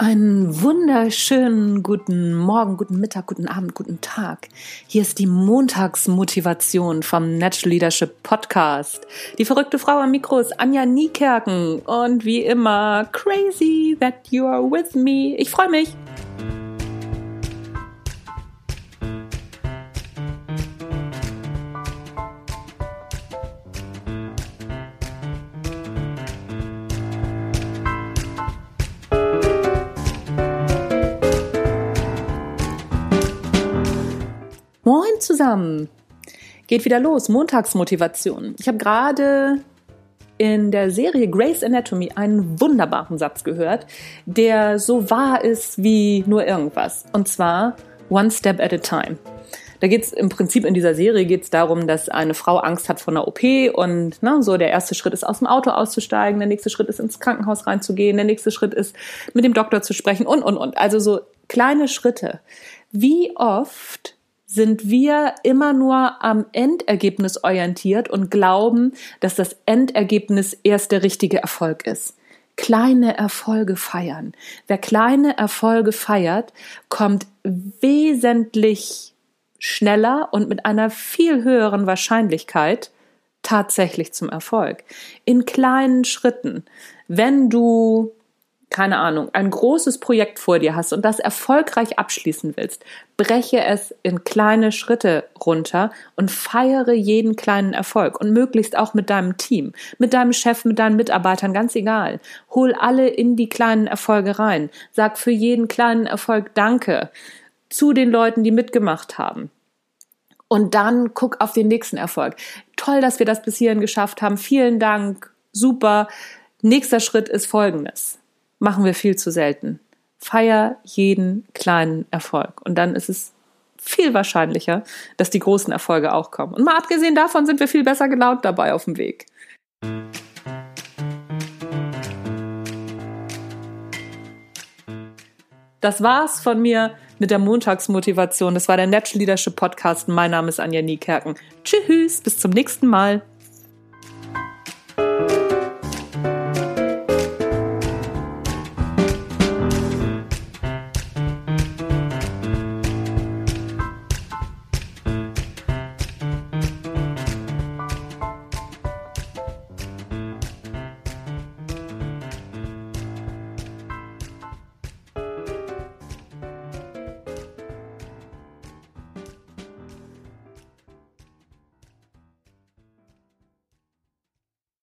Einen wunderschönen guten Morgen, guten Mittag, guten Abend, guten Tag. Hier ist die Montagsmotivation vom Natural Leadership Podcast. Die verrückte Frau am Mikro ist Anja Niekerken und wie immer crazy that you are with me. Ich freue mich. Moin zusammen. Geht wieder los. Montagsmotivation. Ich habe gerade in der Serie Grace Anatomy einen wunderbaren Satz gehört, der so wahr ist wie nur irgendwas. Und zwar One Step at a Time. Da geht es im Prinzip in dieser Serie geht es darum, dass eine Frau Angst hat vor einer OP und ne, so der erste Schritt ist aus dem Auto auszusteigen, der nächste Schritt ist ins Krankenhaus reinzugehen, der nächste Schritt ist mit dem Doktor zu sprechen und und und. Also so kleine Schritte. Wie oft sind wir immer nur am Endergebnis orientiert und glauben, dass das Endergebnis erst der richtige Erfolg ist. Kleine Erfolge feiern. Wer kleine Erfolge feiert, kommt wesentlich schneller und mit einer viel höheren Wahrscheinlichkeit tatsächlich zum Erfolg. In kleinen Schritten. Wenn du keine Ahnung, ein großes Projekt vor dir hast und das erfolgreich abschließen willst, breche es in kleine Schritte runter und feiere jeden kleinen Erfolg und möglichst auch mit deinem Team, mit deinem Chef, mit deinen Mitarbeitern, ganz egal. Hol alle in die kleinen Erfolge rein. Sag für jeden kleinen Erfolg Danke zu den Leuten, die mitgemacht haben. Und dann guck auf den nächsten Erfolg. Toll, dass wir das bis hierhin geschafft haben. Vielen Dank. Super. Nächster Schritt ist folgendes machen wir viel zu selten. Feier jeden kleinen Erfolg. Und dann ist es viel wahrscheinlicher, dass die großen Erfolge auch kommen. Und mal abgesehen davon sind wir viel besser gelaunt dabei auf dem Weg. Das war's von mir mit der Montagsmotivation. Das war der Natural Leadership Podcast. Mein Name ist Anja Niekerken. Tschüss, bis zum nächsten Mal.